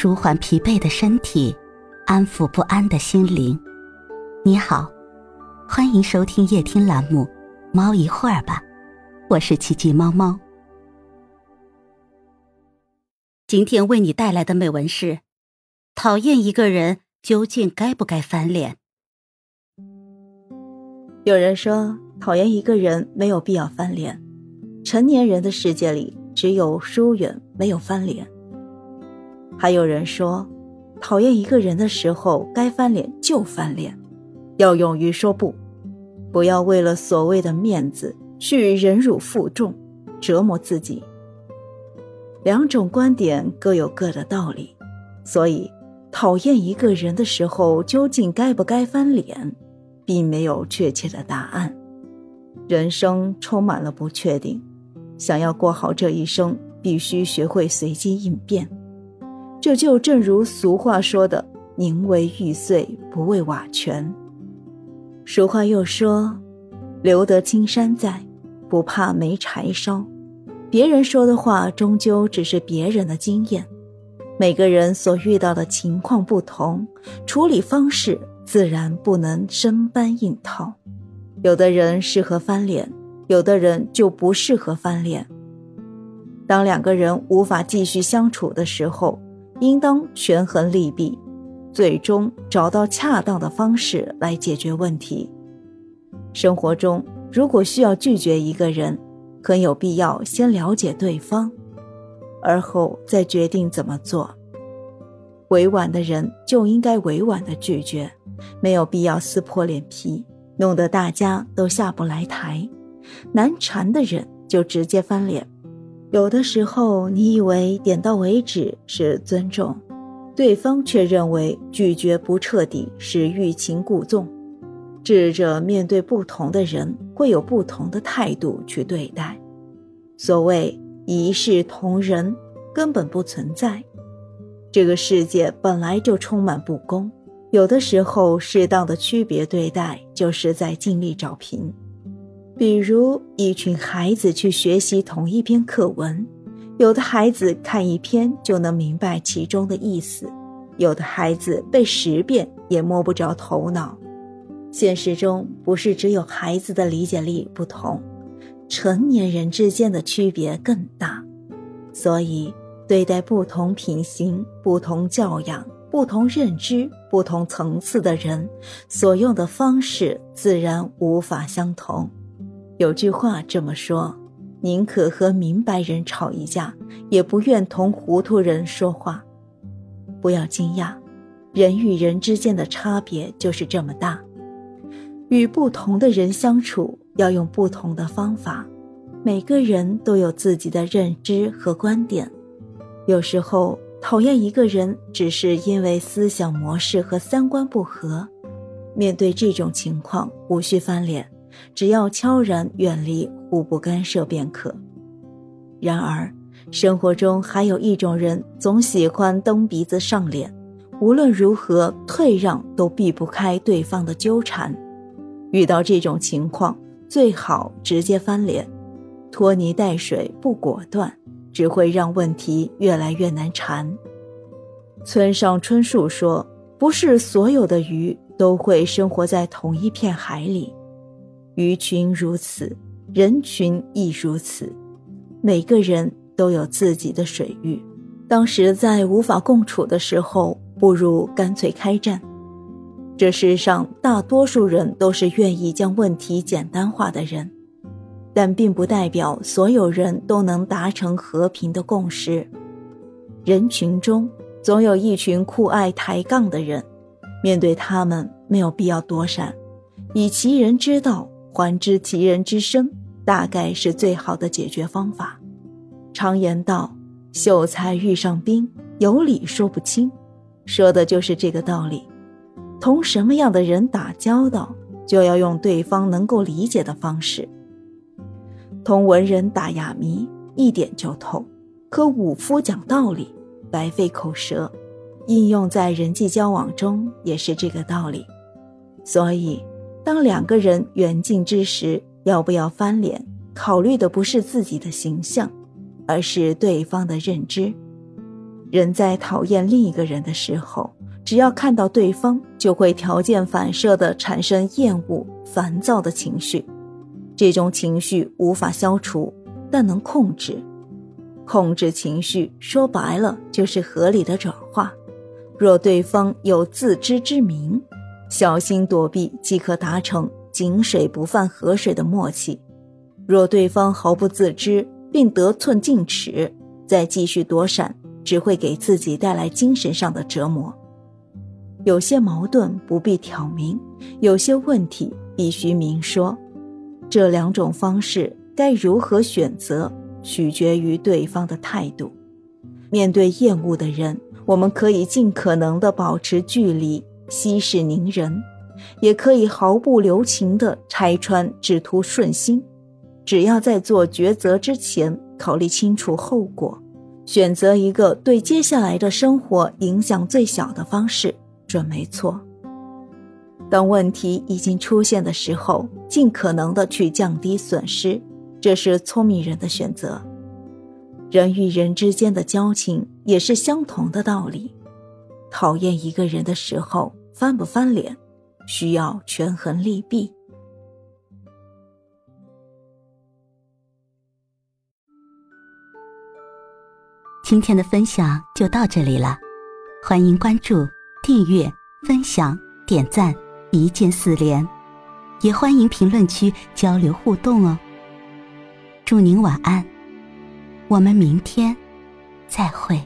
舒缓疲惫的身体，安抚不安的心灵。你好，欢迎收听夜听栏目《猫一会儿吧》，我是奇迹猫猫。今天为你带来的美文是：讨厌一个人究竟该不该翻脸？有人说，讨厌一个人没有必要翻脸。成年人的世界里，只有疏远，没有翻脸。还有人说，讨厌一个人的时候，该翻脸就翻脸，要勇于说不，不要为了所谓的面子去忍辱负重，折磨自己。两种观点各有各的道理，所以讨厌一个人的时候，究竟该不该翻脸，并没有确切的答案。人生充满了不确定，想要过好这一生，必须学会随机应变。这就正如俗话说的“宁为玉碎，不为瓦全”。俗话又说：“留得青山在，不怕没柴烧。”别人说的话终究只是别人的经验，每个人所遇到的情况不同，处理方式自然不能生搬硬套。有的人适合翻脸，有的人就不适合翻脸。当两个人无法继续相处的时候，应当权衡利弊，最终找到恰当的方式来解决问题。生活中，如果需要拒绝一个人，很有必要先了解对方，而后再决定怎么做。委婉的人就应该委婉的拒绝，没有必要撕破脸皮，弄得大家都下不来台。难缠的人就直接翻脸。有的时候，你以为点到为止是尊重，对方却认为拒绝不彻底是欲擒故纵。智者面对不同的人，会有不同的态度去对待。所谓一视同仁，根本不存在。这个世界本来就充满不公，有的时候适当的区别对待，就是在尽力找平。比如一群孩子去学习同一篇课文，有的孩子看一篇就能明白其中的意思，有的孩子背十遍也摸不着头脑。现实中不是只有孩子的理解力不同，成年人之间的区别更大。所以对待不同品行、不同教养、不同认知、不同层次的人，所用的方式自然无法相同。有句话这么说：“宁可和明白人吵一架，也不愿同糊涂人说话。”不要惊讶，人与人之间的差别就是这么大。与不同的人相处，要用不同的方法。每个人都有自己的认知和观点。有时候讨厌一个人，只是因为思想模式和三观不合。面对这种情况，无需翻脸。只要悄然远离，互不干涉便可。然而，生活中还有一种人，总喜欢蹬鼻子上脸，无论如何退让都避不开对方的纠缠。遇到这种情况，最好直接翻脸，拖泥带水不果断，只会让问题越来越难缠。村上春树说：“不是所有的鱼都会生活在同一片海里。”鱼群如此，人群亦如此。每个人都有自己的水域。当实在无法共处的时候，不如干脆开战。这世上大多数人都是愿意将问题简单化的人，但并不代表所有人都能达成和平的共识。人群中总有一群酷爱抬杠的人，面对他们没有必要躲闪，以其人之道。还知其人之身，大概是最好的解决方法。常言道：“秀才遇上兵，有理说不清。”说的就是这个道理。同什么样的人打交道，就要用对方能够理解的方式。同文人打哑谜，一点就透；和武夫讲道理，白费口舌。应用在人际交往中，也是这个道理。所以。当两个人缘尽之时，要不要翻脸，考虑的不是自己的形象，而是对方的认知。人在讨厌另一个人的时候，只要看到对方，就会条件反射的产生厌恶、烦躁的情绪。这种情绪无法消除，但能控制。控制情绪，说白了就是合理的转化。若对方有自知之明，小心躲避即可达成井水不犯河水的默契。若对方毫不自知，并得寸进尺，再继续躲闪。只会给自己带来精神上的折磨。有些矛盾不必挑明，有些问题必须明说。这两种方式该如何选择，取决于对方的态度。面对厌恶的人，我们可以尽可能的保持距离，息事宁人；也可以毫不留情的拆穿，只图顺心。只要在做抉择之前考虑清楚后果。选择一个对接下来的生活影响最小的方式，准没错。当问题已经出现的时候，尽可能的去降低损失，这是聪明人的选择。人与人之间的交情也是相同的道理。讨厌一个人的时候，翻不翻脸，需要权衡利弊。今天的分享就到这里了，欢迎关注、订阅、分享、点赞，一键四连，也欢迎评论区交流互动哦。祝您晚安，我们明天再会。